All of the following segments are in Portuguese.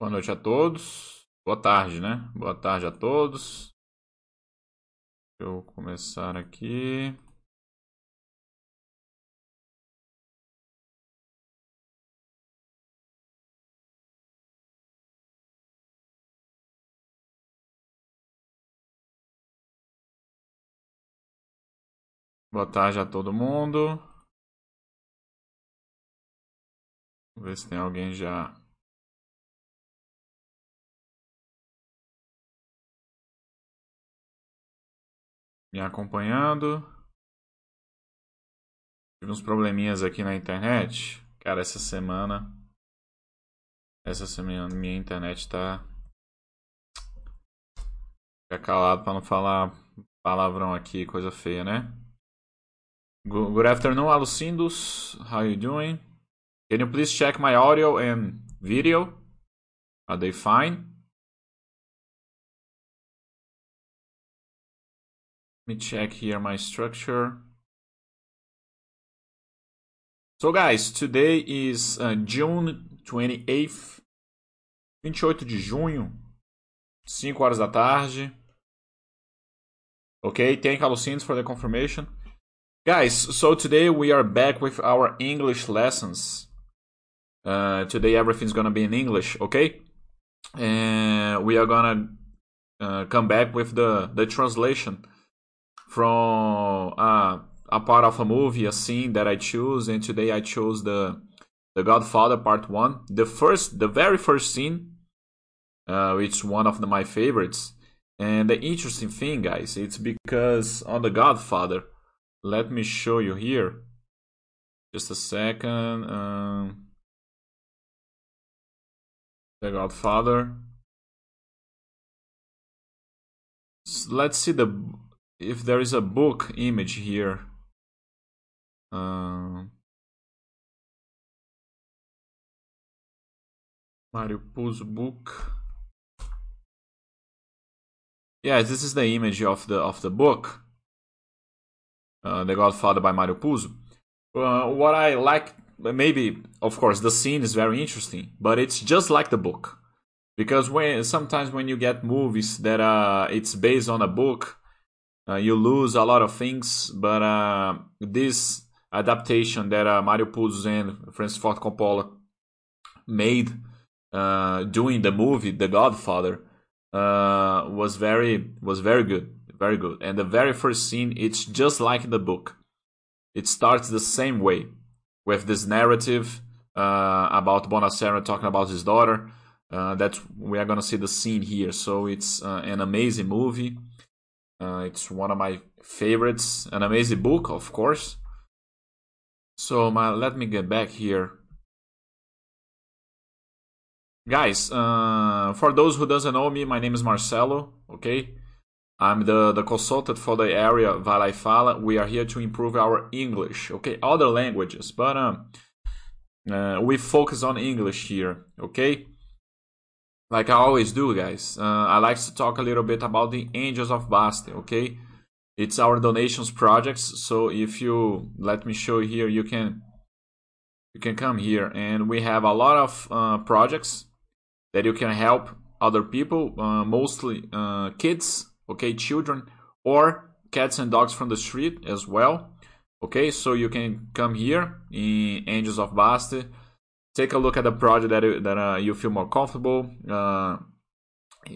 Boa noite a todos. Boa tarde, né? Boa tarde a todos. Deixa eu começar aqui. Boa tarde a todo mundo. Vamos ver se tem alguém já me acompanhando. Tive uns probleminhas aqui na internet. Cara, essa semana. Essa semana minha internet tá. Fica calado pra não falar palavrão aqui, coisa feia, né? Good afternoon, Alucindos. How you doing? Can you please check my audio and video? Are they fine? Me check here my structure. So guys, today is uh, June 28th, 28 de junho, 5 horas da tarde. Okay, thank Alucindos for the confirmation. Guys, so today we are back with our English lessons. Uh, today everything's gonna be in English, okay? And we are gonna uh, come back with the, the translation from uh, a part of a movie, a scene that I choose, and today I chose the the Godfather Part One, the first, the very first scene, uh, which one of the, my favorites. And the interesting thing, guys, it's because on the Godfather let me show you here. Just a second um, the godfather. Let's see the if there is a book image here uh, Mario Puzo book yeah this is the image of the of the book uh, The Godfather by Mario Puzo. Uh, what I like, maybe, of course, the scene is very interesting, but it's just like the book. Because when sometimes when you get movies that uh, it's based on a book, you lose a lot of things. But uh, this adaptation that uh, Mario Puzo and Francis Ford Coppola made uh, doing the movie The Godfather uh, was very was very good very good. And the very first scene, it's just like the book. It starts the same way with this narrative uh, about Bonacera talking about his daughter. Uh, that we are gonna see the scene here. So it's uh, an amazing movie. Uh, it's one of my favorites. An amazing book, of course. So my, let me get back here. Guys, uh, for those who doesn't know me, my name is Marcelo. Okay, I'm the, the consultant for the area Vai Fala. We are here to improve our English, okay? Other languages, but um, uh, we focus on English here, okay? Like I always do, guys. Uh, I like to talk a little bit about the Angels of Basti, okay? It's our donations projects. So if you let me show you here, you can you can come here, and we have a lot of uh, projects that you can help other people, uh, mostly uh, kids okay children or cats and dogs from the street as well okay so you can come here in angels of basti take a look at the project that, that uh, you feel more comfortable uh,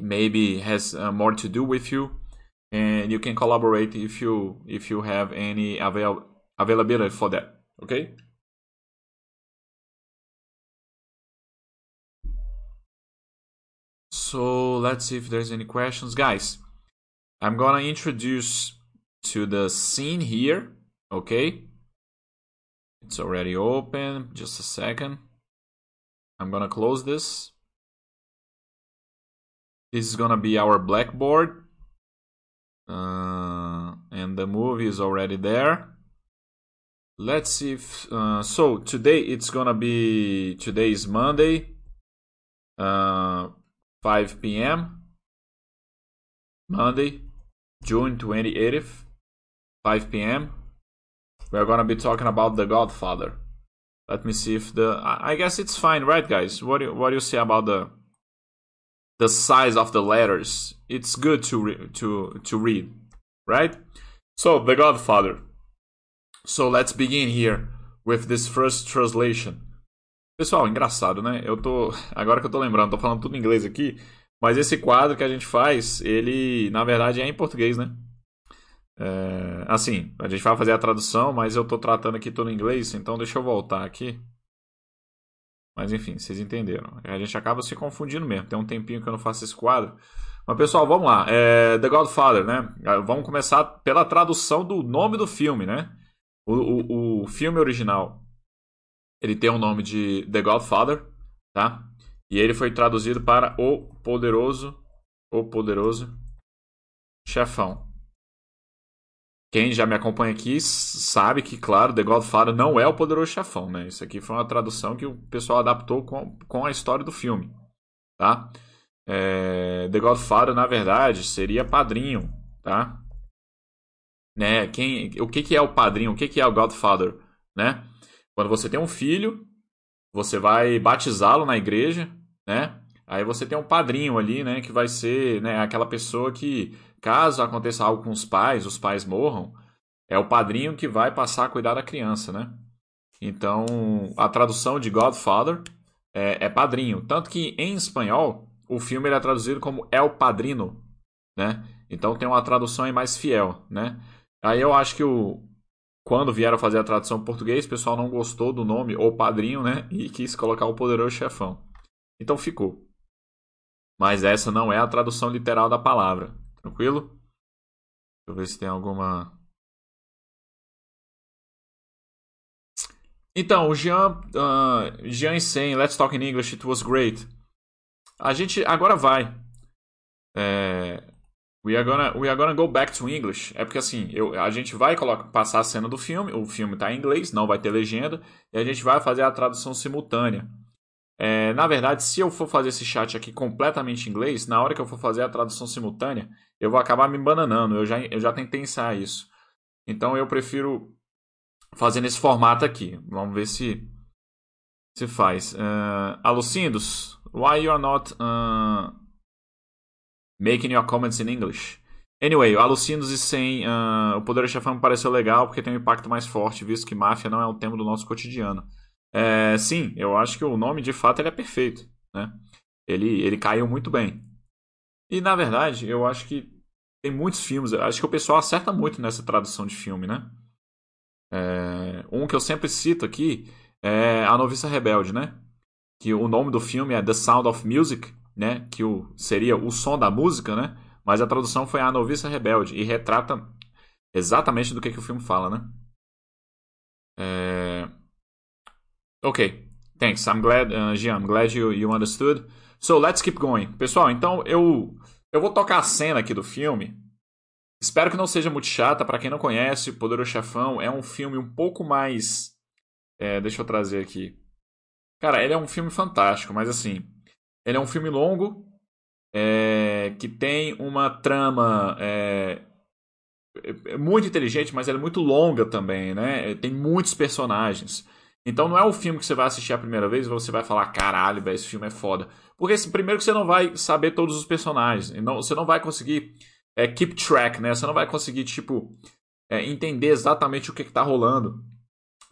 maybe has uh, more to do with you and you can collaborate if you if you have any avail availability for that okay so let's see if there's any questions guys I'm gonna introduce to the scene here, okay? It's already open, just a second. I'm gonna close this. This is gonna be our blackboard. Uh, and the movie is already there. Let's see if, uh, so today it's gonna be, today is Monday, uh, 5 p.m. Monday, June 28th, 5 p.m. We're gonna be talking about The Godfather. Let me see if the. I guess it's fine, right, guys? What do what do you say about the the size of the letters. It's good to re- to to read, right? So, The Godfather. So, let's begin here with this first translation. Pessoal, engraçado, né? Eu tô. Agora que eu tô lembrando, tô falando tudo em inglês aqui. Mas esse quadro que a gente faz, ele na verdade é em português, né? É, assim, a gente vai fazer a tradução, mas eu tô tratando aqui tudo em inglês, então deixa eu voltar aqui. Mas enfim, vocês entenderam. A gente acaba se confundindo mesmo. Tem um tempinho que eu não faço esse quadro. Mas pessoal, vamos lá. É The Godfather, né? Vamos começar pela tradução do nome do filme, né? O, o, o filme original ele tem o nome de The Godfather, tá? E ele foi traduzido para O Poderoso, O Poderoso Chefão. Quem já me acompanha aqui sabe que, claro, The Godfather não é o Poderoso Chefão, né? Isso aqui foi uma tradução que o pessoal adaptou com, com a história do filme, tá? É, The Godfather, na verdade, seria padrinho, tá? Né? Quem, o que, que é o padrinho? O que, que é o Godfather, né? Quando você tem um filho, você vai batizá-lo na igreja, né? Aí você tem um padrinho ali, né? Que vai ser né, aquela pessoa que, caso aconteça algo com os pais, os pais morram, é o padrinho que vai passar a cuidar da criança, né? Então, a tradução de Godfather é, é padrinho. Tanto que em espanhol, o filme é traduzido como El Padrino, né? Então tem uma tradução aí mais fiel, né? Aí eu acho que o, quando vieram fazer a tradução em português, o pessoal não gostou do nome O Padrinho, né? E quis colocar o Poderoso Chefão. Então ficou. Mas essa não é a tradução literal da palavra. Tranquilo? Deixa eu ver se tem alguma. Então, o Jean, uh, Jean Sen, Let's Talk in English, it was great. A gente agora vai. É, We are gonna, we are gonna go back to English. É porque assim, eu, a gente vai colocar, passar a cena do filme, o filme está em inglês, não vai ter legenda, e a gente vai fazer a tradução simultânea. É, na verdade, se eu for fazer esse chat aqui completamente em inglês, na hora que eu for fazer a tradução simultânea, eu vou acabar me bananando. Eu já, eu já tentei ensaiar isso. Então eu prefiro fazer nesse formato aqui. Vamos ver se se faz. Uh, Alucindos, why you are not uh, Making your comments in English. Anyway, Alucinos e sem uh, o Poder Chefão me pareceu legal porque tem um impacto mais forte, visto que máfia não é um tema do nosso cotidiano. É, sim, eu acho que o nome de fato ele é perfeito. Né? Ele, ele caiu muito bem. E na verdade, eu acho que tem muitos filmes, acho que o pessoal acerta muito nessa tradução de filme, né? É, um que eu sempre cito aqui é A Noviça Rebelde, né? Que o nome do filme é The Sound of Music, né, que o, seria o som da música, né? Mas a tradução foi A Noviça Rebelde e retrata exatamente do que, que o filme fala, né? É... Ok, thanks. I'm glad, uh, Gian, I'm glad you, you understood. So let's keep going. Pessoal, então eu, eu vou tocar a cena aqui do filme. Espero que não seja muito chata. Para quem não conhece, Poderoso Chefão é um filme um pouco mais. É, deixa eu trazer aqui. Cara, ele é um filme fantástico, mas assim, ele é um filme longo é, que tem uma trama é, é, muito inteligente, mas ela é muito longa também, né? Tem muitos personagens. Então não é um filme que você vai assistir a primeira vez e você vai falar, caralho, véio, esse filme é foda. Porque primeiro que você não vai saber todos os personagens. Não, você não vai conseguir é, keep track, né? Você não vai conseguir, tipo, é, entender exatamente o que, está rolando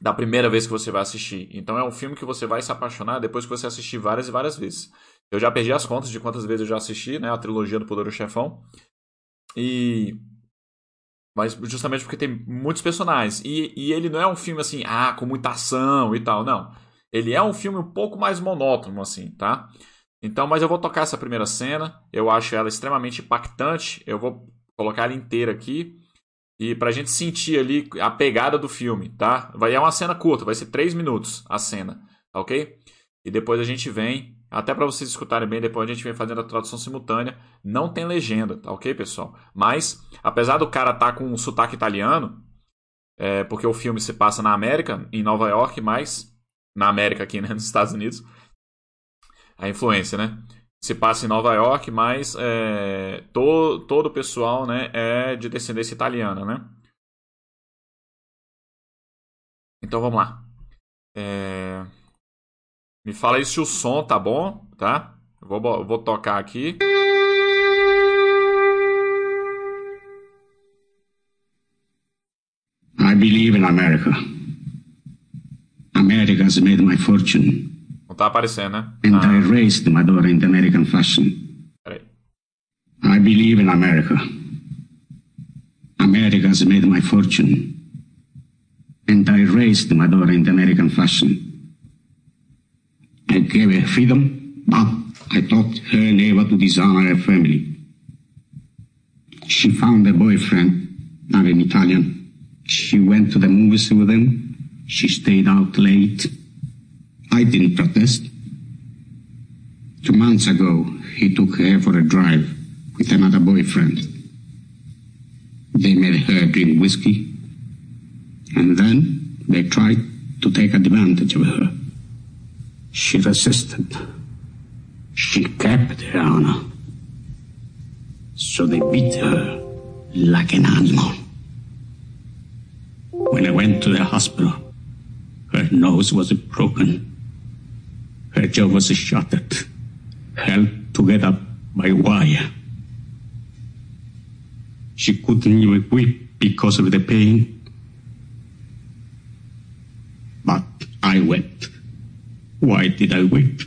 da primeira vez que você vai assistir. Então é um filme que você vai se apaixonar depois que você assistir várias e várias vezes. Eu já perdi as contas de quantas vezes eu já assisti, né? A trilogia do Poderoso Chefão. E. Mas justamente porque tem muitos personagens. E, e ele não é um filme assim, ah, com muita ação e tal. Não. Ele é um filme um pouco mais monótono, assim, tá? Então, mas eu vou tocar essa primeira cena. Eu acho ela extremamente impactante. Eu vou colocar ela inteira aqui. E pra gente sentir ali a pegada do filme, tá? Vai é uma cena curta, vai ser 3 minutos a cena, ok? E depois a gente vem até para vocês escutarem bem, depois a gente vem fazendo a tradução simultânea. Não tem legenda, tá ok, pessoal? Mas, apesar do cara estar tá com um sotaque italiano, é, porque o filme se passa na América, em Nova York, mas na América aqui, né, nos Estados Unidos, a influência, né? Se passa em Nova York, mas é, to, todo o pessoal né, é de descendência italiana, né? Então vamos lá. É... Me fala aí se o som tá bom, tá? Vou, vou tocar aqui. I believe in America. America has made my fortune. Não tá aparecendo, né? And Ah, I raised my daughter in the American fashion. peraí. I believe in America. America has made my fortune. And I raised my daughter in the American fashion. Gave her freedom, but I taught her never to dishonor her family. She found a boyfriend, not an Italian. She went to the movies with him. She stayed out late. I didn't protest. Two months ago, he took her for a drive with another boyfriend. They made her drink whiskey, and then they tried to take advantage of her. She resisted. She kept her honor. So they beat her like an animal. When I went to the hospital, her nose was broken. Her jaw was shattered, held together by wire. She couldn't even weep because of the pain. But I wept. Why did I weep?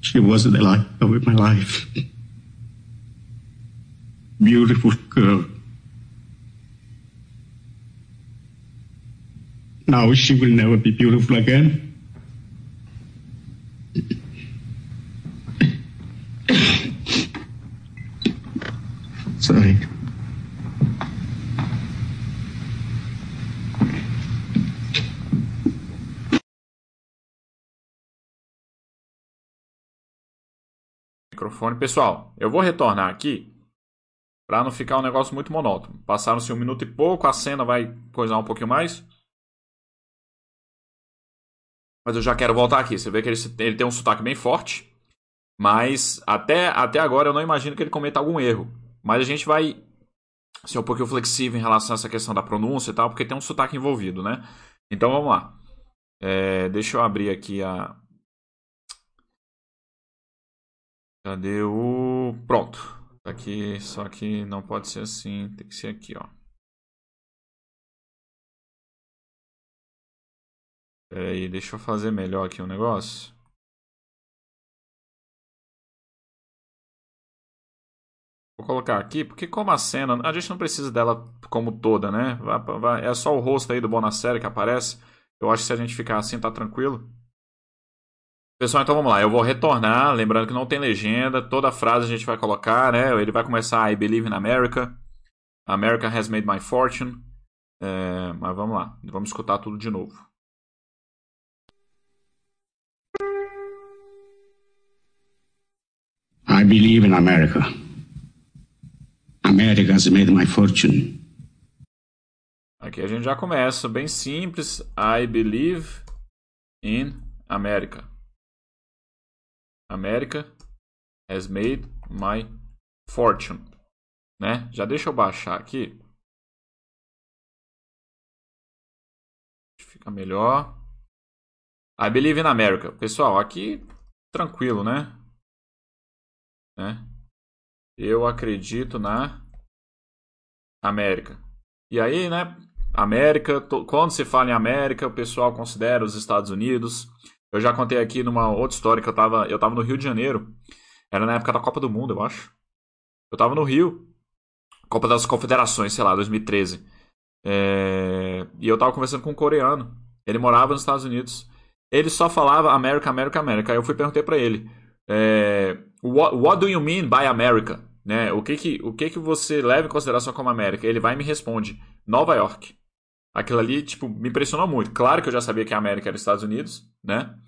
She wasn't the light of my life. Beautiful girl. Now she will never be beautiful again. Microfone. Pessoal, eu vou retornar aqui para não ficar um negócio muito monótono. Passaram-se um minuto e pouco, a cena vai coisar um pouquinho mais. Mas eu já quero voltar aqui. Você vê que ele, ele tem um sotaque bem forte. Mas até, até agora eu não imagino que ele cometa algum erro. Mas a gente vai ser um pouquinho flexível em relação a essa questão da pronúncia e tal, porque tem um sotaque envolvido, né? Então vamos lá. É, deixa eu abrir aqui a. Cadê o. Pronto. Tá Aqui, só que não pode ser assim, tem que ser aqui, ó. Pera aí, deixa eu fazer melhor aqui o um negócio. Vou colocar aqui, porque como a cena, a gente não precisa dela como toda, né? É só o rosto aí do Bonassere que aparece. Eu acho que se a gente ficar assim, tá tranquilo. Pessoal, então vamos lá. Eu vou retornar, lembrando que não tem legenda. Toda frase a gente vai colocar, né? Ele vai começar I believe in America. America has made my fortune. É, mas vamos lá. Vamos escutar tudo de novo. I believe in America. America has made my fortune. Aqui a gente já começa bem simples. I believe in America. America has made my fortune. Né? Já deixa eu baixar aqui. Fica melhor. I believe in America. Pessoal, aqui tranquilo, né? né? Eu acredito na América. E aí, né? América, quando se fala em América, o pessoal considera os Estados Unidos. Eu já contei aqui numa outra história que eu tava, eu tava no Rio de Janeiro. Era na época da Copa do Mundo, eu acho. Eu tava no Rio. Copa das Confederações, sei lá, 2013. É... E eu tava conversando com um coreano. Ele morava nos Estados Unidos. Ele só falava América, América, América. Aí eu fui perguntei para ele: é... what, what do you mean by America? Né? O, que, que, o que, que você leva em consideração como América? Ele vai e me responde: Nova York. Aquilo ali, tipo, me impressionou muito. Claro que eu já sabia que a América era Estados Unidos, né?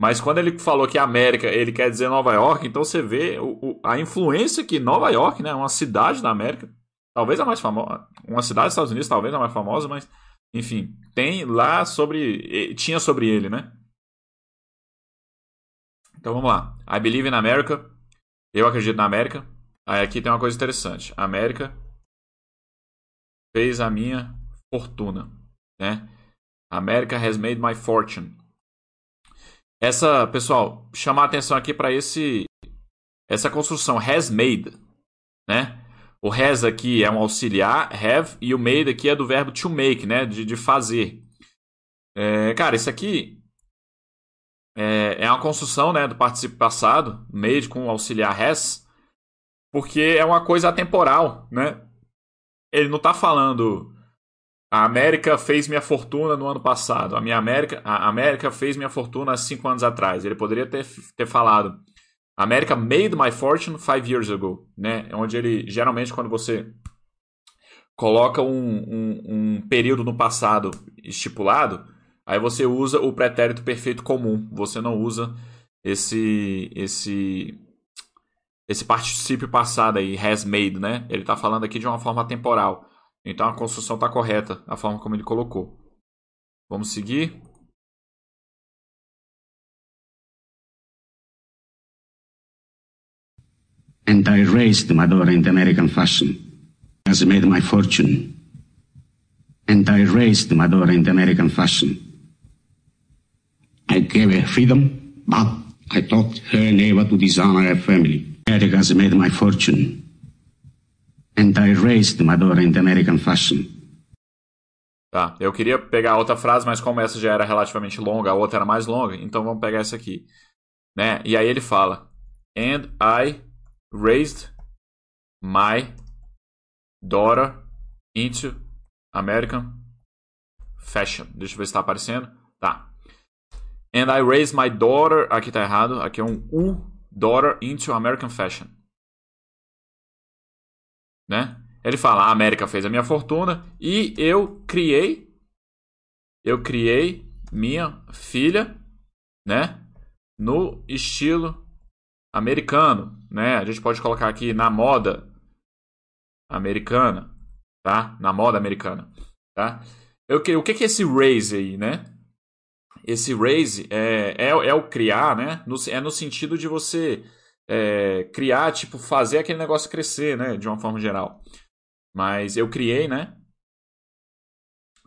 Mas quando ele falou que América, ele quer dizer Nova York, então você vê o, o, a influência que Nova York, né, uma cidade da América, talvez a mais famosa, uma cidade dos Estados Unidos, talvez a mais famosa, mas enfim, tem lá sobre, tinha sobre ele, né? Então vamos lá. I believe in America. Eu acredito na América. Aí aqui tem uma coisa interessante. A América fez a minha fortuna, né? America has made my fortune. essa, pessoal, chamar atenção aqui para esse essa construção has made, né? O has aqui é um auxiliar, have, e o made aqui é do verbo to make, né? De, de fazer. É, cara, isso aqui é, é uma construção né, do participio passado, made com o auxiliar has, porque é uma coisa atemporal, né? Ele não está falando a América fez minha fortuna no ano passado. A minha América, a América fez minha fortuna há cinco anos atrás. Ele poderia ter, ter falado America made my fortune five years ago, né? Onde ele geralmente quando você coloca um, um, um período no passado estipulado, aí você usa o pretérito perfeito comum. Você não usa esse esse esse particípio passado aí, has made, né? Ele está falando aqui de uma forma temporal. Então a construção está correta, a forma como ele colocou. Vamos seguir. And I raised Madonna in the American fashion. Has made my fortune. And I raised Madonna in the American fashion. I gave her freedom, but I taught her never to dishonor her family. America has made my fortune. And I raised Madonna in the American fashion. Tá, eu queria pegar outra frase, mas como essa já era relativamente longa, a outra era mais longa, então vamos pegar essa aqui. Né? E aí ele fala: And I raised my daughter into American fashion. Deixa eu ver se está aparecendo. Tá. And I raised my daughter. Aqui tá errado. Aqui é um U daughter into American fashion. Né? Ele fala: a América fez a minha fortuna e eu criei, eu criei minha filha, né? No estilo americano, né? A gente pode colocar aqui na moda americana, tá? Na moda americana, tá? Eu, o que, que é esse raise aí, né? esse raise é, é, é o criar, né? No, é no sentido de você é, criar, tipo, fazer aquele negócio crescer, né? De uma forma geral. Mas eu criei, né?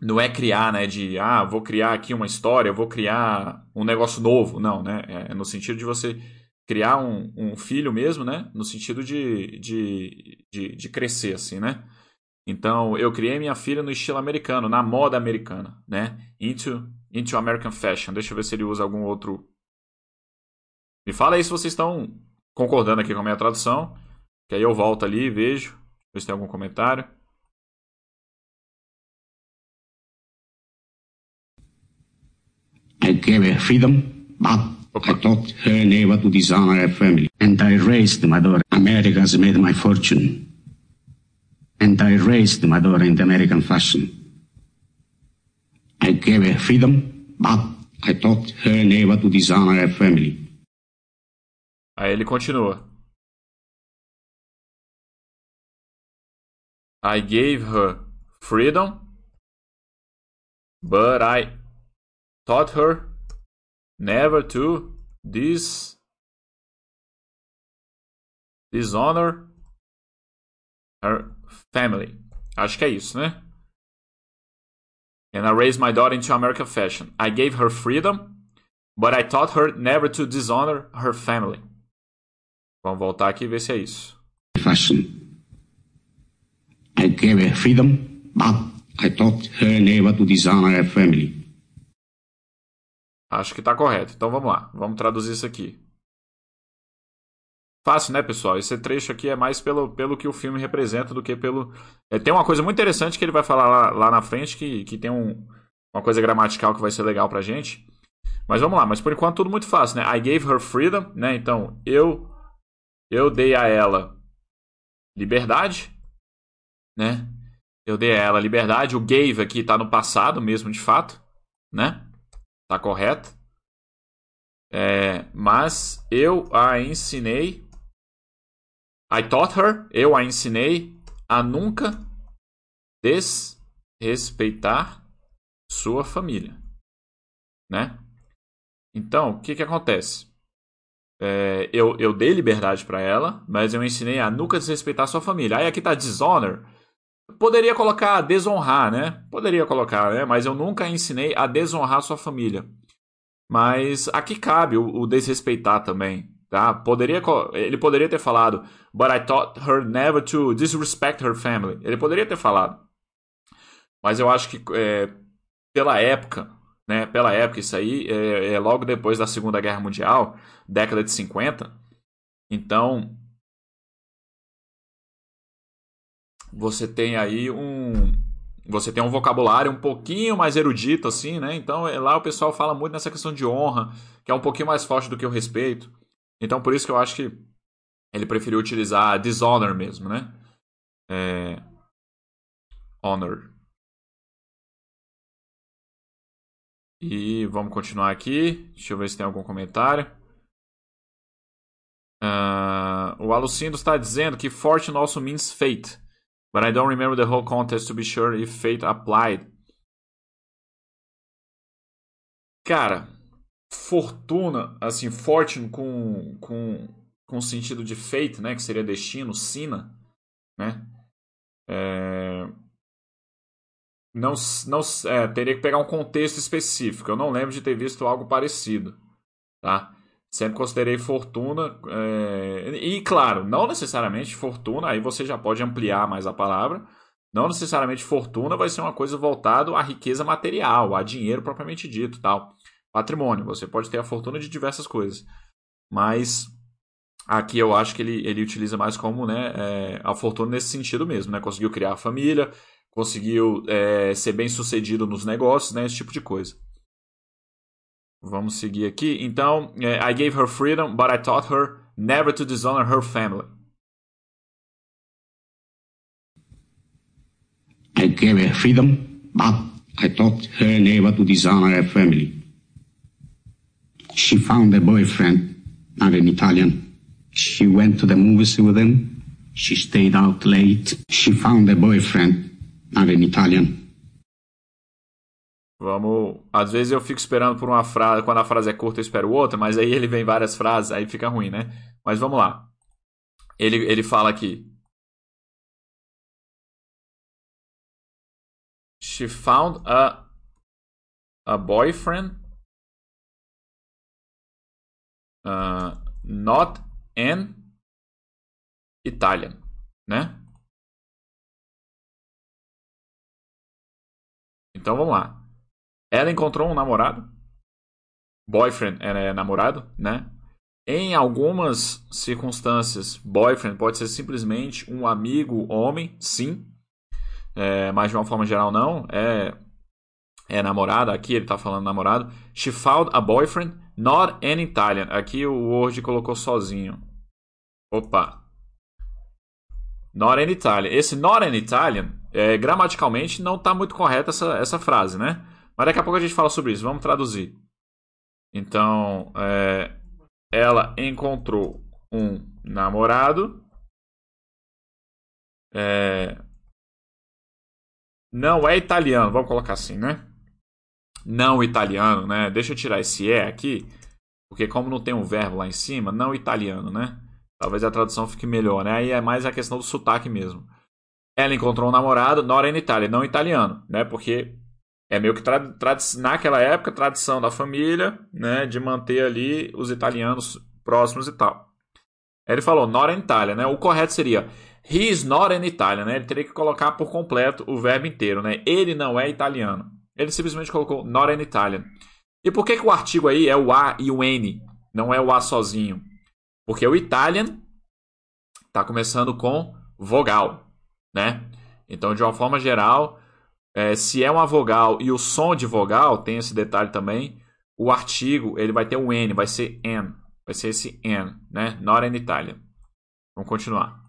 Não é criar, né? De, ah, vou criar aqui uma história, vou criar um negócio novo. Não, né? É no sentido de você criar um, um filho mesmo, né? No sentido de, de, de, de crescer, assim, né? Então, eu criei minha filha no estilo americano, na moda americana, né? Into into American Fashion. Deixa eu ver se ele usa algum outro. Me fala aí se vocês estão concordando aqui com a minha tradução. Que aí eu volto ali e vejo. Ver se tem algum comentário. I gave her freedom, but Opa. I taught her never to dishonor her family. And I raised my daughter. America's made my fortune. And I raised my daughter in the American fashion. I gave her freedom, but I taught her never to dishonor her family. Aí ele continua. I gave her freedom, but I taught her never to dis dishonor her family. Acho que é isso, né? and I raised my daughter into American fashion. I gave her freedom, but I taught her never to dishonor her family. Vamos voltar aqui e ver se é isso. Fashion. I gave her freedom, but I taught her never to dishonor her family. Acho que está correto. Então vamos lá. Vamos traduzir isso aqui. Fácil, né, pessoal? Esse trecho aqui é mais pelo, pelo que o filme representa do que pelo. É, tem uma coisa muito interessante que ele vai falar lá, lá na frente, que, que tem um, uma coisa gramatical que vai ser legal pra gente. Mas vamos lá, mas por enquanto tudo muito fácil, né? I gave her freedom, né? Então, eu eu dei a ela liberdade, né? Eu dei a ela liberdade. O gave aqui tá no passado mesmo, de fato, né? Tá correto. É, mas eu a ensinei I taught her, eu a ensinei a nunca desrespeitar sua família, né? Então, o que que acontece? É, eu, eu dei liberdade para ela, mas eu ensinei a nunca desrespeitar sua família. Aí aqui tá dishonor. Poderia colocar desonrar, né? Poderia colocar, né? Mas eu nunca ensinei a desonrar sua família. Mas aqui cabe o, o desrespeitar também, tá? Poderia, ele poderia ter falado, but I taught her never to disrespect her family. Ele poderia ter falado. Mas eu acho que é, pela época, né? Pela época, isso aí é, é logo depois da Segunda Guerra Mundial, década de 50. Então, você tem aí um você tem um vocabulário um pouquinho mais erudito assim, né? Então é, lá o pessoal fala muito nessa questão de honra, que é um pouquinho mais forte do que o respeito. Então por isso que eu acho que ele preferiu utilizar dishonor mesmo, né? É... Honor. E vamos continuar aqui. Deixa eu ver se tem algum comentário. Uh, o Alucindo está dizendo que fortune also means fate. But I don't remember the whole contest to be sure if fate applied. Cara, fortuna, assim, fortune com, com, com sentido de fate, né? Que seria destino, sina, né? É... Não, não é, teria que pegar um contexto específico. Eu não lembro de ter visto algo parecido, tá? Sempre considerei fortuna. É... E, claro, não necessariamente fortuna, aí você já pode ampliar mais a palavra. Não necessariamente fortuna vai ser uma coisa voltada à riqueza material, a dinheiro propriamente dito, tal. Patrimônio, você pode ter a fortuna de diversas coisas. Mas aqui eu acho que ele, ele utiliza mais como né, é, a fortuna nesse sentido mesmo, né? Conseguiu criar a família, conseguiu é, ser bem sucedido nos negócios, né? Esse tipo de coisa. Vamos seguir aqui. Então, é, I gave her freedom, but I taught her never to dishonor her family. I gave her freedom, but I taught her never to dishonor her family. She found a boyfriend, not an Italian. She went to the movies with him. She stayed out late. She found a boyfriend, an Italian. Vamos. Às vezes eu fico esperando por uma frase. Quando a frase é curta, eu espero outra, mas aí ele vem várias frases, aí fica ruim, né? Mas vamos lá. Ele, ele fala aqui. She found a, a boyfriend. Uh, not an Italian, né? Então vamos lá. Ela encontrou um namorado. Boyfriend é namorado, né? Em algumas circunstâncias, boyfriend pode ser simplesmente um amigo homem, sim. É, mas de uma forma geral, não. É, é namorada. Aqui ele está falando namorado. She found a boyfriend, not an Italian. Aqui o Word colocou sozinho. Opa. Not an Italian. Esse not an Italian, é, gramaticalmente, não está muito correta essa, essa frase, né? Mas daqui a pouco a gente fala sobre isso. Vamos traduzir. Então, é, ela encontrou um namorado. É, não é italiano, vamos colocar assim, né? Não italiano, né? Deixa eu tirar esse é aqui, porque como não tem um verbo lá em cima, não italiano, né? Talvez a tradução fique melhor, né? Aí é mais a questão do sotaque mesmo. Ela encontrou um namorado, Nora in Itália, não italiano, né? Porque é meio que naquela época tradição da família, né, de manter ali os italianos próximos e tal. Ele falou not an Italian, né? O correto seria he is not an Italian, né? Ele teria que colocar por completo o verbo inteiro, né? Ele não é italiano. Ele simplesmente colocou not an Italian. E por que, que o artigo aí é o a e o n, não é o a sozinho? Porque o Italian está começando com vogal, né? Então, de uma forma geral, é, se é uma vogal e o som de vogal, tem esse detalhe também, o artigo ele vai ter um N, vai ser N. Vai ser esse N, né? Not in Italian. Vamos continuar.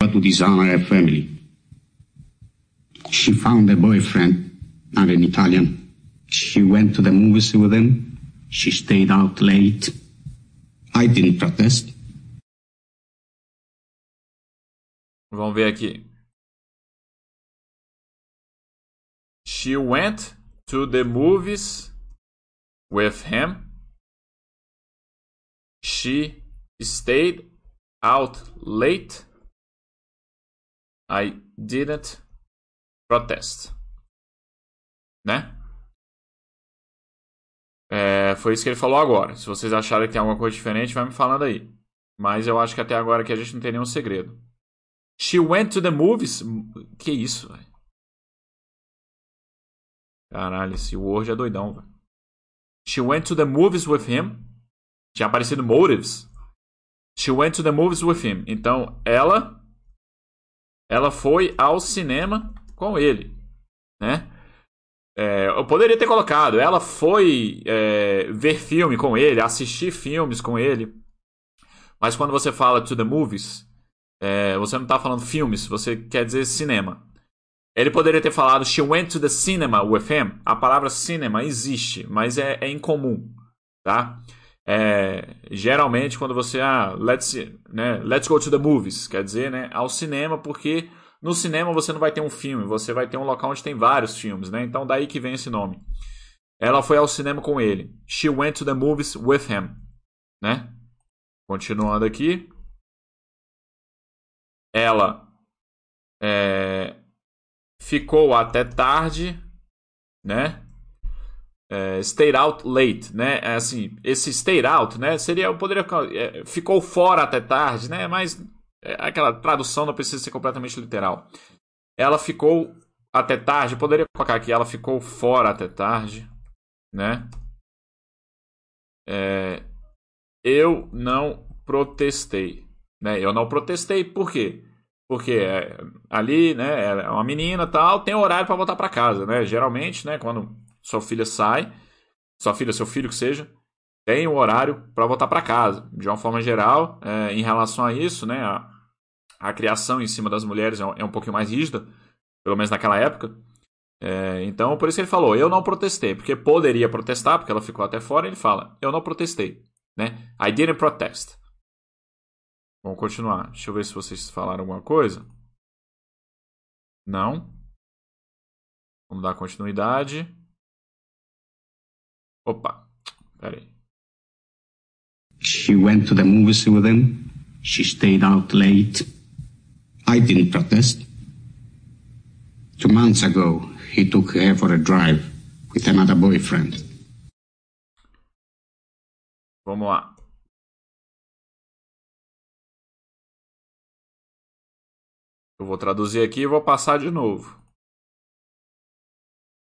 To dishonor her family. She found a boyfriend, not an Italian. She went to the movies with him. She stayed out late. I didn't protest. Vamos ver aqui. She went to the movies with him. She stayed out late. I didn't protest. Né? foi isso que ele falou agora. Se vocês acharem que tem alguma coisa diferente, vai me falando aí. Mas eu acho que até agora que a gente não tem nenhum segredo. She went to the movies. Que isso, velho? Caralho, esse Word é doidão, velho. She went to the movies with him. Tinha aparecido motives. She went to the movies with him. Então, ela ela foi ao cinema com ele, né? É, eu poderia ter colocado, ela foi é, ver filme com ele, assistir filmes com ele. Mas quando você fala to the movies, é, você não está falando filmes, você quer dizer cinema. Ele poderia ter falado she went to the cinema with him. A palavra cinema existe, mas é, é incomum, tá? É, geralmente quando você ah let's né, let's go to the movies quer dizer né ao cinema porque no cinema você não vai ter um filme você vai ter um local onde tem vários filmes né então daí que vem esse nome ela foi ao cinema com ele she went to the movies with him né continuando aqui ela é, ficou até tarde né é, stayed out late, né? É assim, esse stayed out, né? Seria, eu poderia é, ficou fora até tarde, né? Mas é, aquela tradução não precisa ser completamente literal. Ela ficou até tarde, poderia colocar aqui, ela ficou fora até tarde, né? É, eu não protestei, né? Eu não protestei, por quê? Porque é, ali, né, é uma menina tal, tem horário para voltar para casa, né? Geralmente, né, quando sua filha sai, sua filha, seu filho que seja, tem um horário para voltar para casa. De uma forma geral, é, em relação a isso, né, a, a criação em cima das mulheres é um, é um pouquinho mais rígida, pelo menos naquela época. É, então, por isso que ele falou, eu não protestei, porque poderia protestar, porque ela ficou até fora, ele fala, eu não protestei, né? I didn't protest. Vamos continuar. Deixa eu ver se vocês falaram alguma coisa. Não. Vamos dar continuidade. Opa, peraí. She went to the movies with him. She stayed out late. I didn't protest. Two months ago, he took her for a drive with another boyfriend. Vamos lá. Eu vou traduzir aqui e vou passar de novo.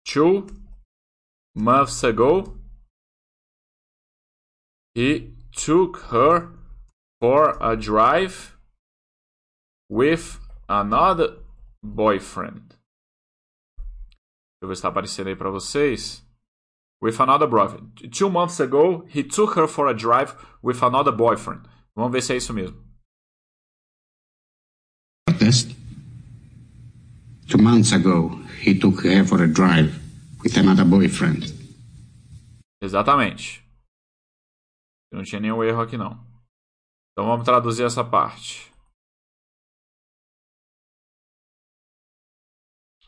Two months ago, he took her for a drive with another boyfriend. Eu ver se está aparecendo aí para vocês. With another boyfriend. Two months ago, he took her for a drive with another boyfriend. Vamos ver se é isso mesmo. Protest. Two months ago, he took her for a drive with another boyfriend. Exatamente. Não tinha nenhum erro aqui não. Então vamos traduzir essa parte.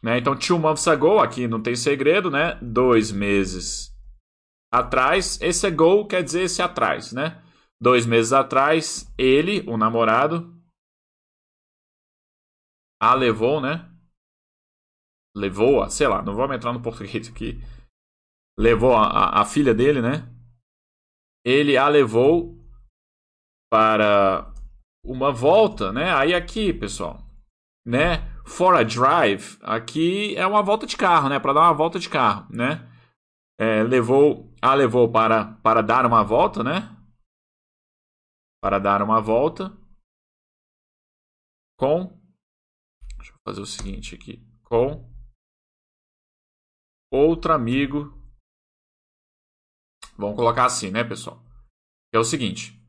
Né? Então, two months ago, aqui não tem segredo, né? Dois meses atrás. Esse ago quer dizer esse atrás, né? Dois meses atrás, ele, o namorado, a levou, né? Levou a, sei lá, não vamos entrar no português aqui. Levou a, a, a filha dele, né? Ele a levou para uma volta, né? Aí aqui, pessoal, né? For a drive, aqui é uma volta de carro, né? Para dar uma volta de carro, né? É, levou, a levou para para dar uma volta, né? Para dar uma volta com Deixa eu fazer o seguinte aqui, com outro amigo. Vamos colocar assim, né, pessoal? É o seguinte: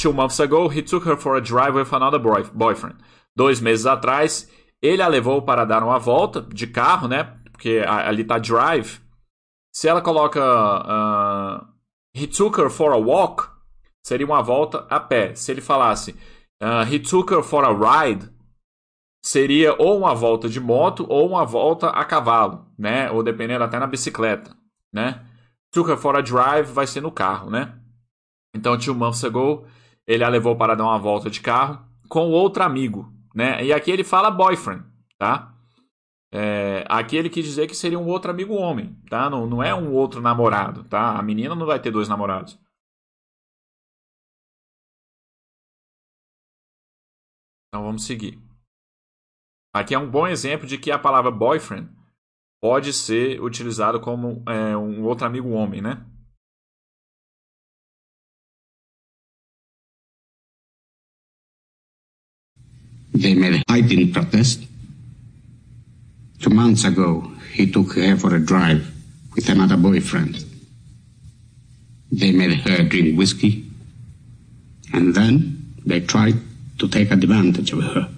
Two months ago, he took her for a drive with another boy, boyfriend. Dois meses atrás, ele a levou para dar uma volta de carro, né? Porque ali tá drive. Se ela coloca uh, he took her for a walk, seria uma volta a pé. Se ele falasse uh, he took her for a ride, seria ou uma volta de moto ou uma volta a cavalo, né? Ou dependendo até na bicicleta, né? Took for a drive vai ser no carro, né? Então, two months ago, ele a levou para dar uma volta de carro com outro amigo, né? E aqui ele fala boyfriend, tá? É, aqui ele quis dizer que seria um outro amigo homem, tá? Não, não é um outro namorado, tá? A menina não vai ter dois namorados. Então vamos seguir. Aqui é um bom exemplo de que a palavra boyfriend pode ser utilizado como é, um outro amigo homem, né? They made heightened protest. Two months ago, he took her for a drive with another boyfriend. They made her drink whiskey, and then they tried to take advantage of her.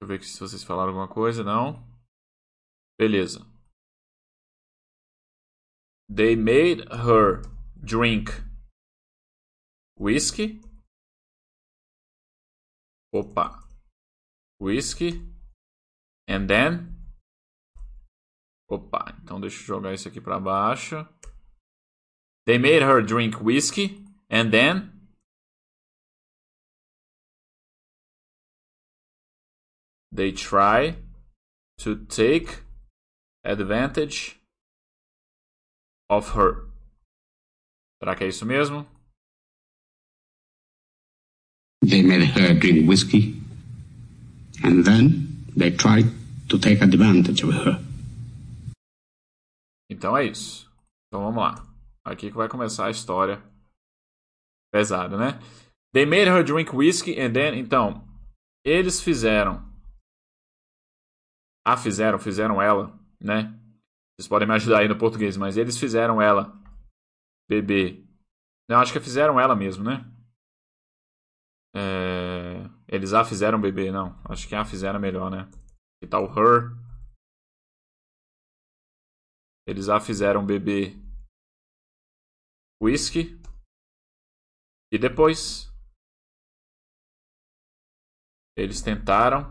Eu ver se vocês falaram alguma coisa. Não. Beleza. They made her drink whiskey. Opa. Whiskey. And then. Opa. Então deixa eu jogar isso aqui para baixo. They made her drink whiskey. And then. They try to take advantage of her. Será que é isso mesmo? They made her drink whiskey, and then they tried to take advantage of her. Então é isso. Então vamos lá. Aqui que vai começar a história pesada, né? They made her drink whiskey and then, então, eles fizeram a fizeram, fizeram ela, né? Vocês podem me ajudar aí no português, mas eles fizeram ela beber. Não, acho que fizeram ela mesmo, né? É... Eles a fizeram beber, não. Acho que a fizeram melhor, né? Que tal her? Eles a fizeram beber whisky. E depois eles tentaram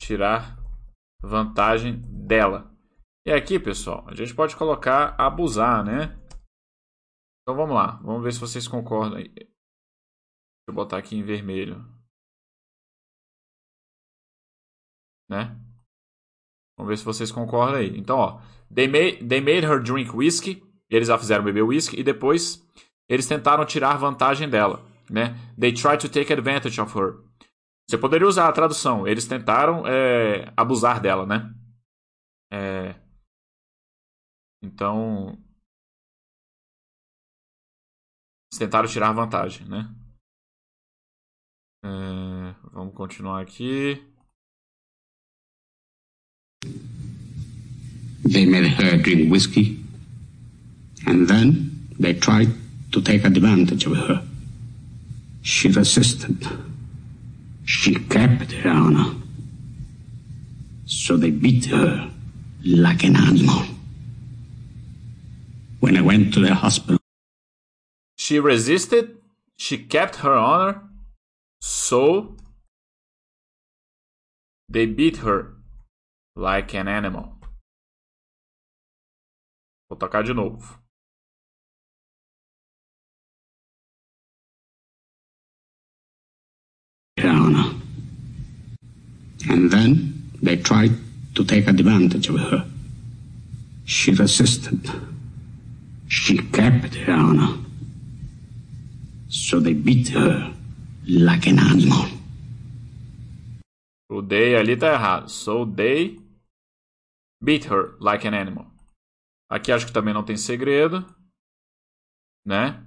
tirar vantagem dela. E aqui, pessoal, a gente pode colocar abusar, né? Então vamos lá, vamos ver se vocês concordam. Deixa eu botar aqui em vermelho. Né? Vamos ver se vocês concordam aí. Então, ó, they made, they made her drink whiskey. Eles a fizeram beber whisky e depois eles tentaram tirar vantagem dela, né? They tried to take advantage of her. Você poderia usar a tradução. Eles tentaram é, abusar dela, né? É... Então. Eles tentaram tirar vantagem, né? É... Vamos continuar aqui. They made her drink whiskey, and then they tried to take advantage of her. She resisted. She kept her honor. So they beat her like an animal. When I went to the hospital, She resisted. She kept her honor. So they beat her like an animal. Vou tocar de novo. her honor. And then they tried to take advantage of her. She resisted. She kept her honor. So they beat her like an animal. O they ali tá errado. So they beat her like an animal. Aqui acho que também não tem segredo, né?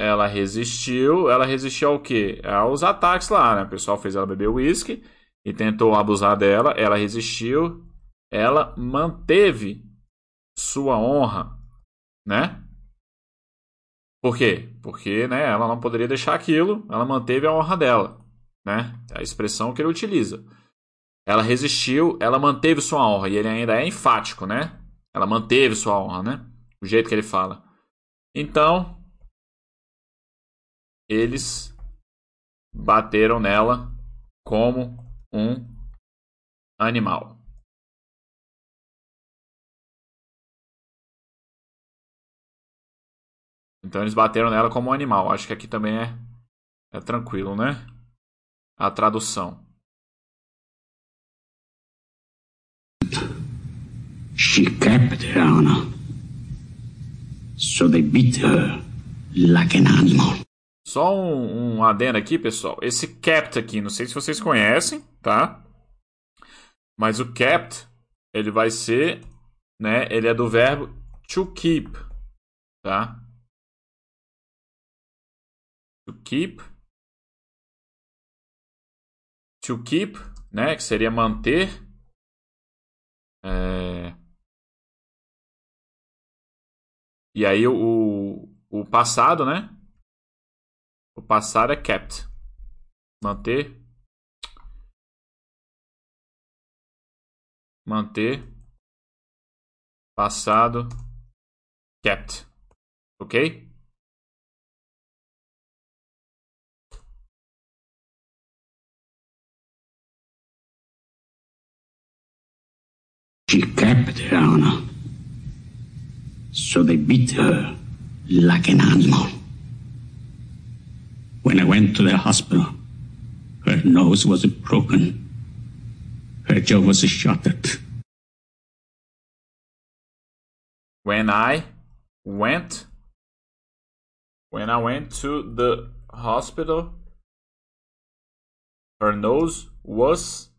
Ela resistiu. Ela resistiu ao quê? Aos ataques lá, né? O pessoal fez ela beber uísque e tentou abusar dela. Ela resistiu. Ela manteve sua honra, né? Por quê? Porque, né, ela não poderia deixar aquilo. Ela manteve a honra dela, né? É a expressão que ele utiliza. Ela resistiu, ela manteve sua honra. E ele ainda é enfático, né? Ela manteve sua honra, né? O jeito que ele fala. Então, eles bateram nela como um animal. Então eles bateram nela como um animal. Acho que aqui também é, é tranquilo, né? a tradução. She kept her honor. So they beat her like an animal. Só um, um adendo aqui, pessoal. Esse kept aqui, não sei se vocês conhecem, tá? Mas o kept, ele vai ser, né? Ele é do verbo to keep, tá? To keep. To keep, né? Que seria manter. É... E aí o, o passado, né? O passado é kept. Manter. Manter. Passado. Kept. Ok? She kept her honor. So they beat her like an animal. When I went to the hospital, her nose was broken. Her jaw was shattered. When I went when I went to the hospital her nose was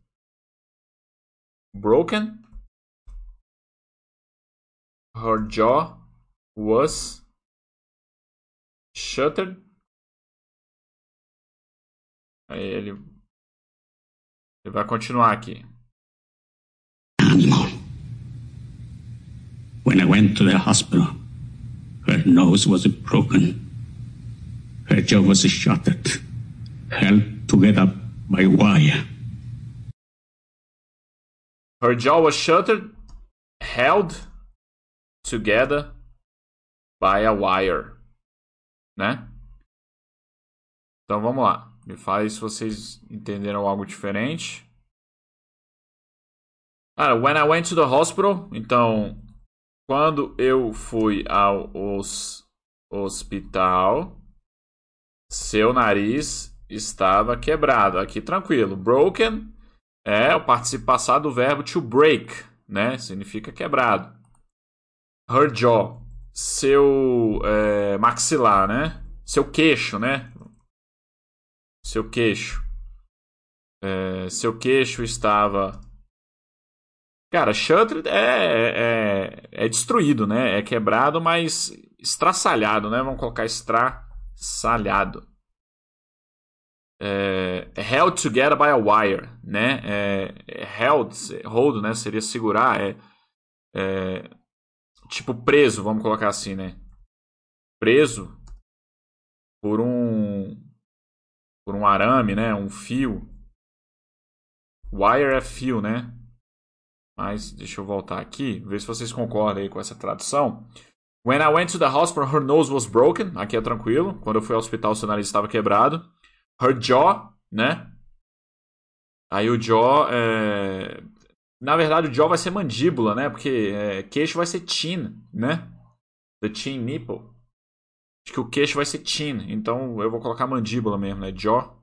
broken her jaw was shuttered. Aí ele, ele vai continuar aqui. Animal. When I went to the hospital, her nose was broken. Her jaw was shattered, held together by wire. Her jaw was shuttered, held together by a wire, né? Então vamos lá. Me fale se vocês entenderam algo diferente. When I went to the hospital, então quando eu fui ao os, hospital, seu nariz estava quebrado. Aqui tranquilo. Broken é o participo passado do verbo to break, né? Significa quebrado. Her jaw, seu é, maxilar, né? Seu queixo, né? Seu queixo. É, seu queixo estava. Cara, Shutter é, é, é destruído, né? É quebrado, mas estraçalhado, né? Vamos colocar estraçalhado. É, held together by a wire, né? É, held, hold, né? Seria segurar, é, é tipo preso, vamos colocar assim, né? Preso por um por um arame, né? Um fio. Wire é fio, né? Mas deixa eu voltar aqui, ver se vocês concordam aí com essa tradução. When I went to the hospital, her nose was broken. Aqui é tranquilo. Quando eu fui ao hospital, seu nariz estava quebrado. Her jaw, né? Aí o jaw é... Na verdade, o jaw vai ser mandíbula, né? Porque é, queixo vai ser chin, né? The chin nipple. Acho que o queixo vai ser chin. Então eu vou colocar mandíbula mesmo, né? Jaw.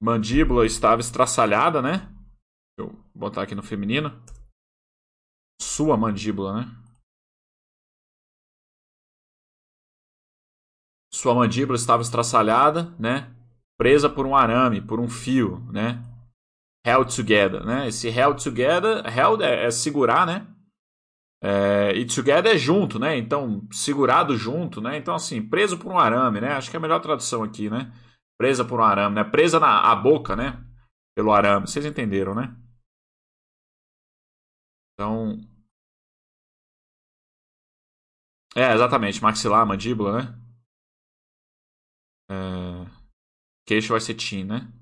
Mandíbula estava estraçalhada, né? Deixa eu botar aqui no feminino. Sua mandíbula, né? Sua mandíbula estava estraçalhada, né? presa por um arame, por um fio, né? Held together, né? Esse held together, held é, é segurar, né? É, e together é junto, né? Então, segurado junto, né? Então, assim, preso por um arame, né? Acho que é a melhor tradução aqui, né? Presa por um arame, né? Presa na a boca, né? Pelo arame. Vocês entenderam, né? Então. É, exatamente. Maxilar, mandíbula, né? É... Queixo vai ser Team, né?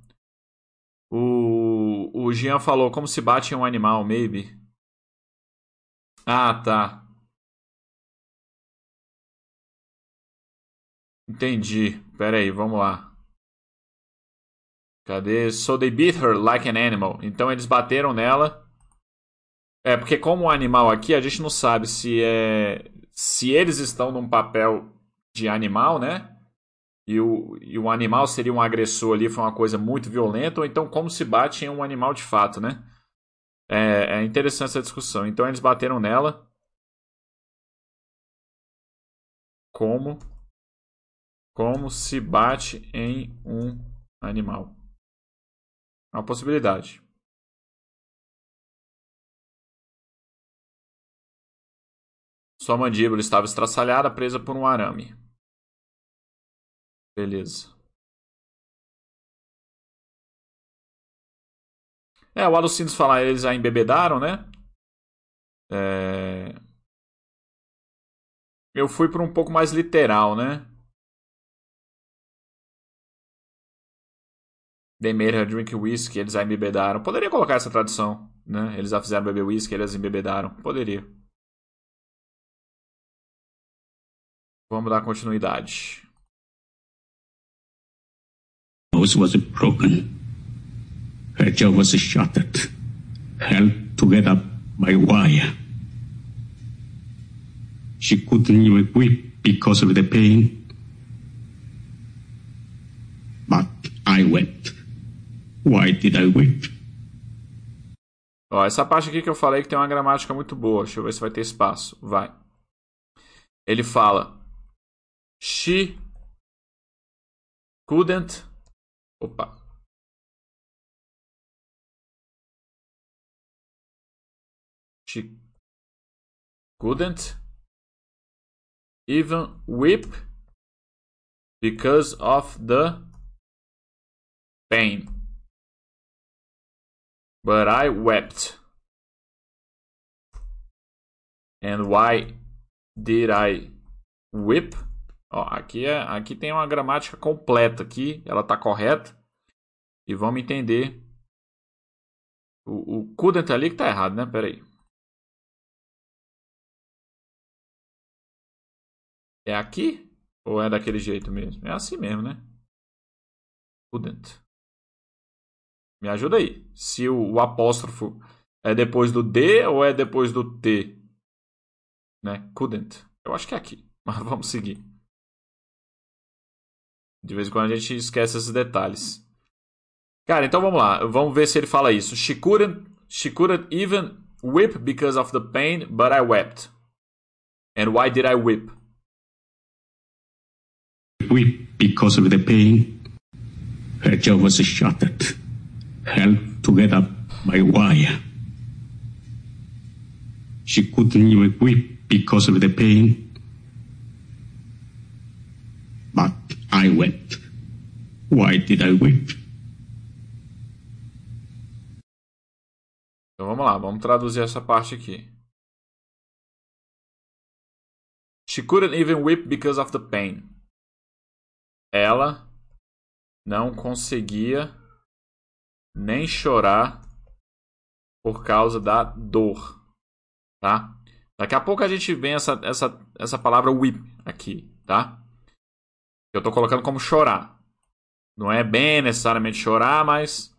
O, o Jean falou como se bate em um animal, maybe. Ah, tá. Entendi. Pera aí, vamos lá. Cadê? So they beat her like an animal. Então eles bateram nela. É, porque como um animal aqui, a gente não sabe se é se eles estão num papel de animal, né? E o, e o animal seria um agressor ali, foi uma coisa muito violenta, ou então como se bate em um animal de fato, né? É, é interessante essa discussão. Então eles bateram nela. Como como se bate em um animal. É uma possibilidade. Sua mandíbula estava estraçalhada, presa por um arame. Beleza. É, o Alucinos falar, eles a embebedaram, né? É... Eu fui para um pouco mais literal, né? They made her drink whiskey, eles a embebedaram. Poderia colocar essa tradução, né? Eles a fizeram beber whisky, eles embebedaram. Poderia. Vamos dar continuidade. Nose was broken. Jaw was shattered, held together by wire. She couldn't even weep because of the pain. But I wept. Why did I weep? Ó, essa parte aqui que eu falei que tem uma gramática muito boa. Deixa eu ver se vai ter espaço. Vai. Ele fala: She couldn't. Opa. She couldn't even weep because of the pain. But I wept. And why did I weep? Ó, aqui, é, aqui tem uma gramática completa aqui, ela está correta. E vamos entender. O, o couldn't ali que está errado, né? Pera aí. É aqui? Ou é daquele jeito mesmo? É assim mesmo, né? Couldn't. Me ajuda aí. Se o, o apóstrofo é depois do D ou é depois do T? Né? Couldn't. Eu acho que é aqui. Mas vamos seguir. De vez em quando a gente esquece esses detalhes. Cara, então vamos lá. Vamos ver se ele fala isso. She couldn't, she couldn't even weep because of the pain, but I wept. And why did I weep? Weep because of the pain. Her jaw was shattered, held together by wire. She couldn't even weep because of the pain. But I wept. Why did I weep? Então vamos lá, vamos traduzir essa parte aqui. She couldn't even weep because of the pain. Ela não conseguia nem chorar por causa da dor, tá? Daqui a pouco a gente vê essa, essa, essa palavra weep aqui, tá? Eu tô colocando como chorar. Não é bem necessariamente chorar, mas.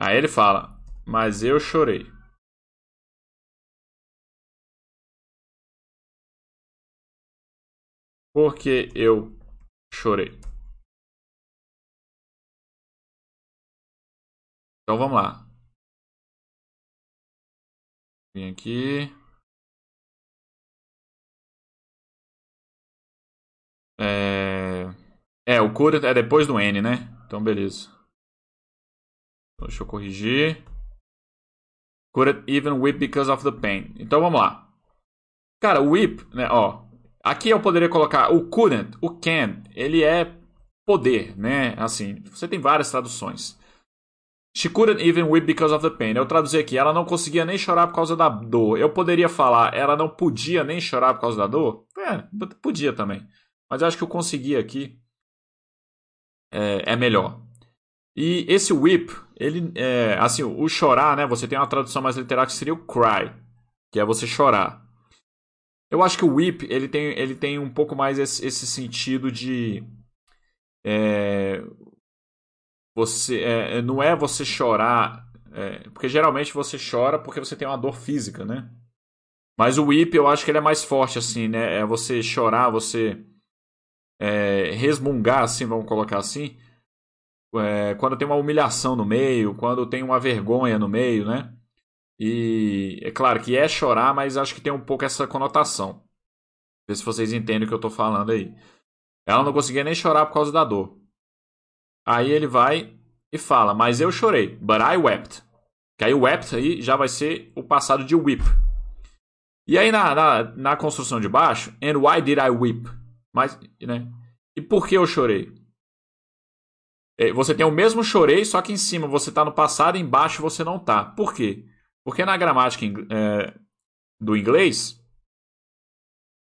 Aí ele fala, mas eu chorei. Porque eu chorei. Então vamos lá. Vem aqui. É, é o cura é depois do N, né? Então beleza. Então, deixa eu corrigir. Couldn't even weep because of the pain. Então vamos lá. Cara, whip, né, ó. Aqui eu poderia colocar o couldn't, o can, ele é poder, né? Assim, você tem várias traduções. She couldn't even weep because of the pain. Eu traduzi aqui, ela não conseguia nem chorar por causa da dor. Eu poderia falar, ela não podia nem chorar por causa da dor? É, podia também. Mas eu acho que eu consegui aqui é, é melhor. E esse whip, ele é, assim, o chorar, né? Você tem uma tradução mais literal que seria o cry, que é você chorar. Eu acho que o whip, ele tem, ele tem um pouco mais esse, esse sentido de é, você é, não é você chorar, é, porque geralmente você chora porque você tem uma dor física, né? Mas o whip eu acho que ele é mais forte assim, né? É você chorar, você é, resmungar, assim, vamos colocar assim, é, quando tem uma humilhação no meio, quando tem uma vergonha no meio, né? E é claro que é chorar, mas acho que tem um pouco essa conotação. Ver se vocês entendem o que eu tô falando aí. Ela não conseguia nem chorar por causa da dor. Aí ele vai e fala, mas eu chorei, but I wept. Que aí wept aí já vai ser o passado de whip. E aí na, na, na construção de baixo, and why did I weep? Mas, né? E por que eu chorei? É, você tem o mesmo chorei, só que em cima você está no passado, embaixo você não está. Por quê? Porque na gramática é, do inglês,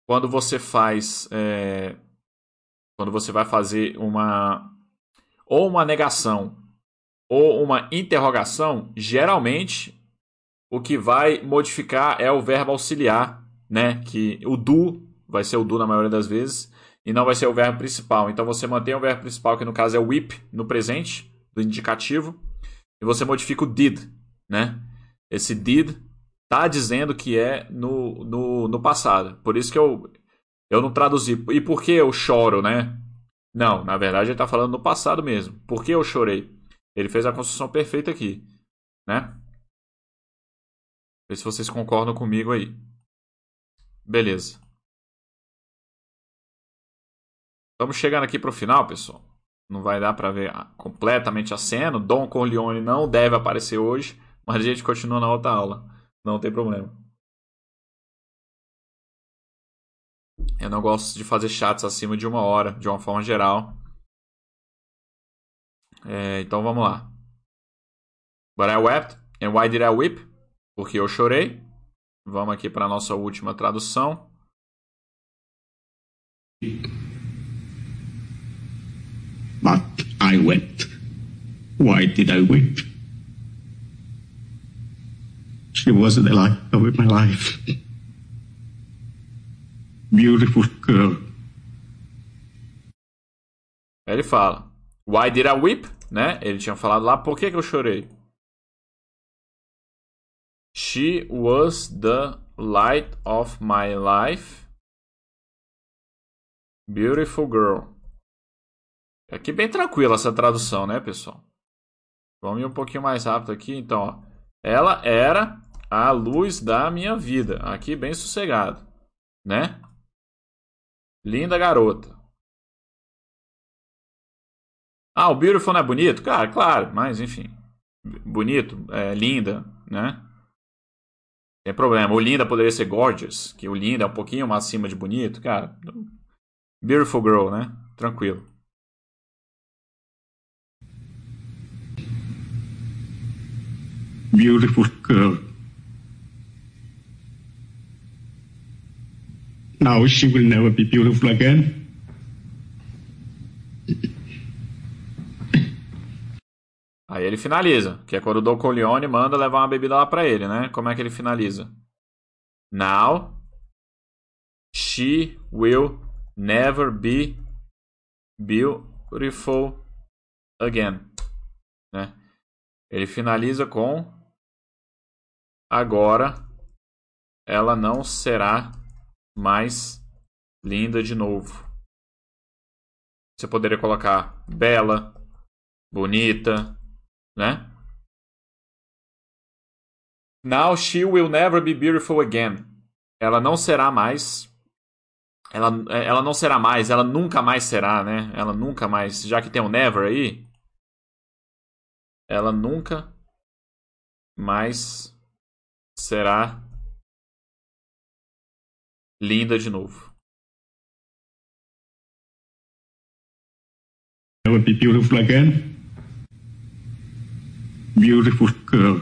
quando você faz. É, quando você vai fazer uma. Ou uma negação ou uma interrogação, geralmente o que vai modificar é o verbo auxiliar, né? Que o do vai ser o do na maioria das vezes e não vai ser o verbo principal. Então você mantém o verbo principal, que no caso é o whip, no presente, do indicativo, e você modifica o did, né? Esse did tá dizendo que é no, no, no passado. Por isso que eu, eu não traduzi. E por que eu choro, né? Não, na verdade ele está falando no passado mesmo. Por que eu chorei? Ele fez a construção perfeita aqui, né? Vê se vocês concordam comigo aí. Beleza. Estamos chegando aqui para o final, pessoal. Não vai dar para ver completamente a cena. Dom Corleone não deve aparecer hoje, mas a gente continua na outra aula. Não tem problema. Eu não gosto de fazer chats acima de uma hora, de uma forma geral. É, então vamos lá. But I wept. And why did I weep? Porque eu chorei. Vamos aqui para a nossa última tradução. But I wept. Why did I weep? She was the light of my life. Beautiful girl. Ele fala: Why did I weep? Né? Ele tinha falado lá, por que, que eu chorei? She was the light of my life. Beautiful girl. Aqui bem tranquila essa tradução, né, pessoal? Vamos ir um pouquinho mais rápido aqui. Então, ó. ela era a luz da minha vida. Aqui bem sossegado, né? Linda garota. Ah, o Beautiful não é bonito? Cara, claro, mas enfim. Bonito, é, linda, né? Tem problema. O linda poderia ser gorgeous, que o linda é um pouquinho mais acima de bonito, cara. Beautiful girl, né? Tranquilo. Beautiful girl. Now she will never be beautiful again. Aí ele finaliza, que é quando o Don manda levar uma bebida lá para ele, né? Como é que ele finaliza? Now she will never be beautiful again, né? Ele finaliza com agora ela não será mais linda de novo. Você poderia colocar bela, bonita, né? Now she will never be beautiful again. Ela não será mais. Ela, ela não será mais, ela nunca mais será, né? Ela nunca mais, já que tem um never aí, ela nunca mais será linda de novo. Beautiful again beautiful girl.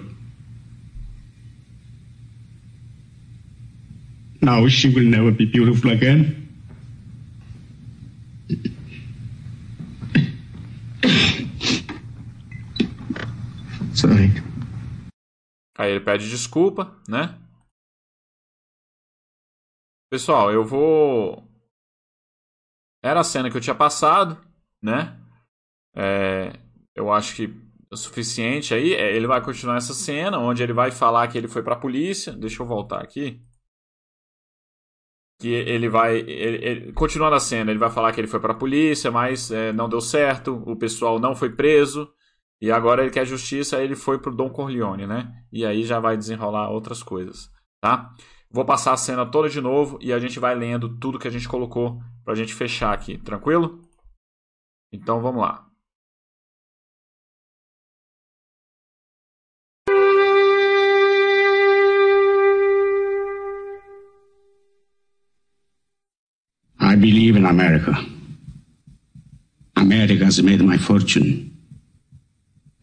Now she will never be beautiful again. Sorry. Aí ele pede desculpa, né? Pessoal, eu vou. Era a cena que eu tinha passado, né? É... Eu acho que o suficiente aí. É, ele vai continuar essa cena onde ele vai falar que ele foi para a polícia. Deixa eu voltar aqui. que ele vai. Ele, ele, continuando a cena, ele vai falar que ele foi para a polícia, mas é, não deu certo, o pessoal não foi preso. E agora ele quer justiça, ele foi pro Don Corleone, né? E aí já vai desenrolar outras coisas, tá? Vou passar a cena toda de novo e a gente vai lendo tudo que a gente colocou pra gente fechar aqui, tranquilo? Então vamos lá. I believe in America. America has made my fortune.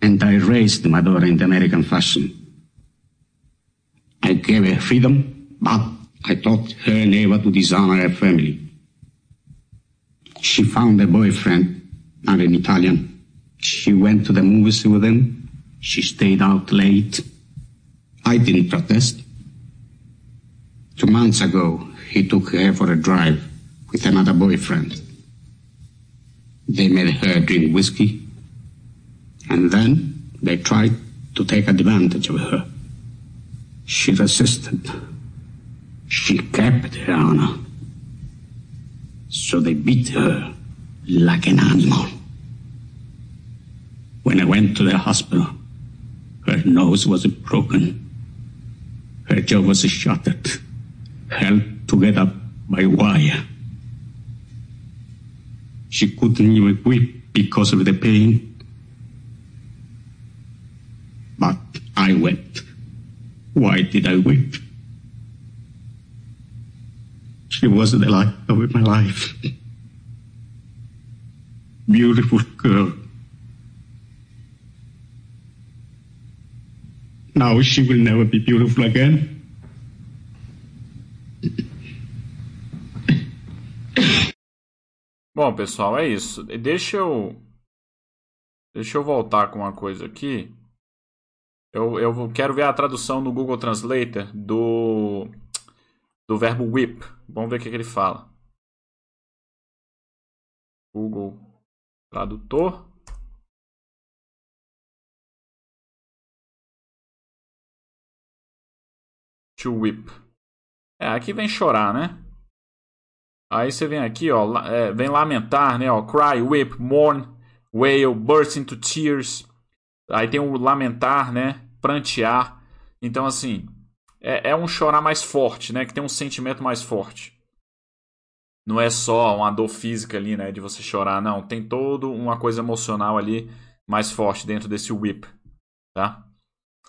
And I raised my daughter in the American fashion. I gave her freedom, but I taught her never to dishonor her family. She found a boyfriend, not an Italian. She went to the movies with him. She stayed out late. I didn't protest. Two months ago, he took her for a drive with another boyfriend. They made her drink whiskey, and then they tried to take advantage of her. She resisted. She kept her honor. So they beat her like an animal. When I went to the hospital, her nose was broken. Her jaw was shattered, held together by wire. She couldn't even weep because of the pain. But I wept. Why did I weep? She was the light of my life. Beautiful girl. Now she will never be beautiful again. Bom, pessoal, é isso. Deixa eu. Deixa eu voltar com uma coisa aqui. Eu, eu quero ver a tradução no Google Translator do, do verbo whip. Vamos ver o que, que ele fala. Google Tradutor. To whip. É, aqui vem chorar, né? Aí você vem aqui, ó, é, vem lamentar, né? Ó, cry, weep, mourn, wail, burst into tears. Aí tem o lamentar, né? Prantear. Então, assim, é, é um chorar mais forte, né? Que tem um sentimento mais forte. Não é só uma dor física ali, né? De você chorar, não. Tem toda uma coisa emocional ali mais forte dentro desse whip, tá?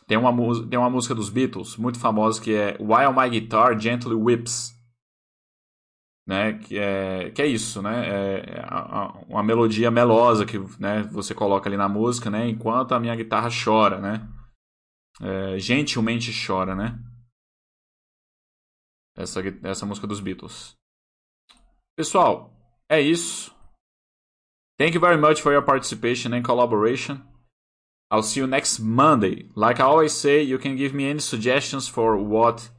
Tem uma, tem uma música dos Beatles muito famosa que é While My Guitar Gently Whips né? Que é, que é isso, né? É uma melodia melosa que né, você coloca ali na música, né? Enquanto a minha guitarra chora, né? É, gentilmente chora, né? Essa, essa música dos Beatles. Pessoal, é isso. Thank you very much for your participation and collaboration. I'll see you next Monday. Like I always say, you can give me any suggestions for what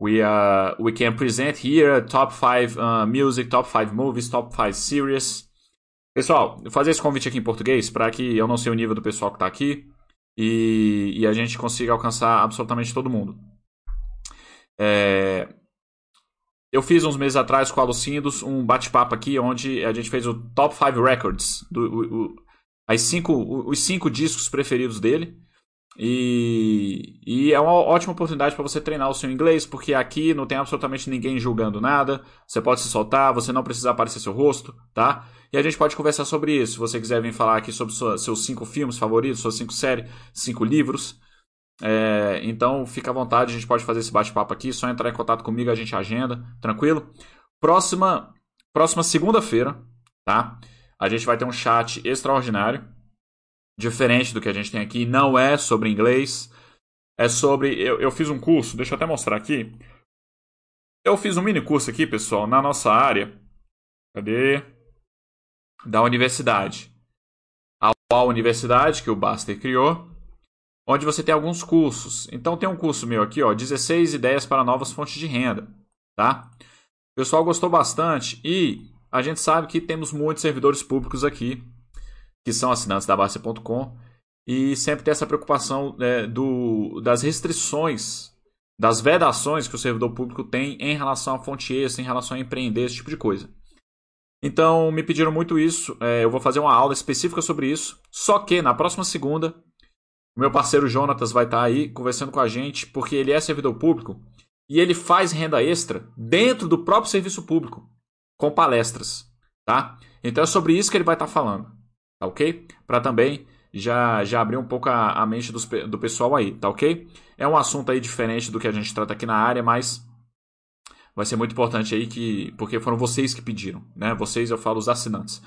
we uh we can present here top 5 uh, music, top 5 movies, top 5 series. Pessoal, fazer esse convite aqui em português para que eu não sei o nível do pessoal que está aqui e, e, a gente consiga alcançar absolutamente todo mundo. É, eu fiz uns meses atrás com o Alucindos um bate-papo aqui onde a gente fez o top 5 records, do, o, o, as cinco, os cinco discos preferidos dele. E, e, é uma ótima oportunidade para você treinar o seu inglês, porque aqui não tem absolutamente ninguém julgando nada. Você pode se soltar, você não precisa aparecer seu rosto, tá? E a gente pode conversar sobre isso. Se você quiser vir falar aqui sobre sua, seus cinco filmes favoritos, suas cinco séries, cinco livros. É, então fica à vontade, a gente pode fazer esse bate-papo aqui. Só entrar em contato comigo, a gente agenda, tranquilo? Próxima, próxima segunda-feira, tá? A gente vai ter um chat extraordinário diferente do que a gente tem aqui. Não é sobre inglês. É sobre. Eu, eu fiz um curso, deixa eu até mostrar aqui. Eu fiz um mini curso aqui, pessoal, na nossa área. Cadê? Da universidade. A universidade que o Baster criou, onde você tem alguns cursos. Então tem um curso meu aqui, ó, 16 ideias para novas fontes de renda, tá? O pessoal gostou bastante e a gente sabe que temos muitos servidores públicos aqui que são assinantes da Bárcia.com, e sempre tem essa preocupação né, do, das restrições das vedações que o servidor público tem em relação à fonte extra, em relação a empreender, esse tipo de coisa. Então, me pediram muito isso. É, eu vou fazer uma aula específica sobre isso. Só que na próxima segunda, o meu parceiro Jonatas vai estar aí conversando com a gente, porque ele é servidor público e ele faz renda extra dentro do próprio serviço público, com palestras, tá? Então é sobre isso que ele vai estar falando, tá ok? Para também já, já abrir um pouco a, a mente dos, do pessoal aí, tá ok? É um assunto aí diferente do que a gente trata aqui na área, mas vai ser muito importante aí que porque foram vocês que pediram, né? Vocês eu falo os assinantes.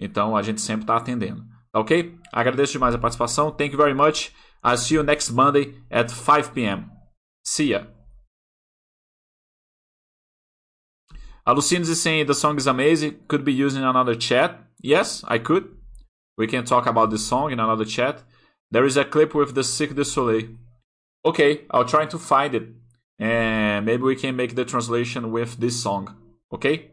Então a gente sempre está atendendo. Ok? Agradeço demais a participação. Thank you very much. I'll see you next Monday at 5 p.m. See ya. Alucines is saying the song is amazing. Could be used in another chat. Yes, I could. We can talk about this song in another chat. There is a clip with the Cirque du Soleil. Okay, I'll try to find it. And maybe we can make the translation with this song. Okay?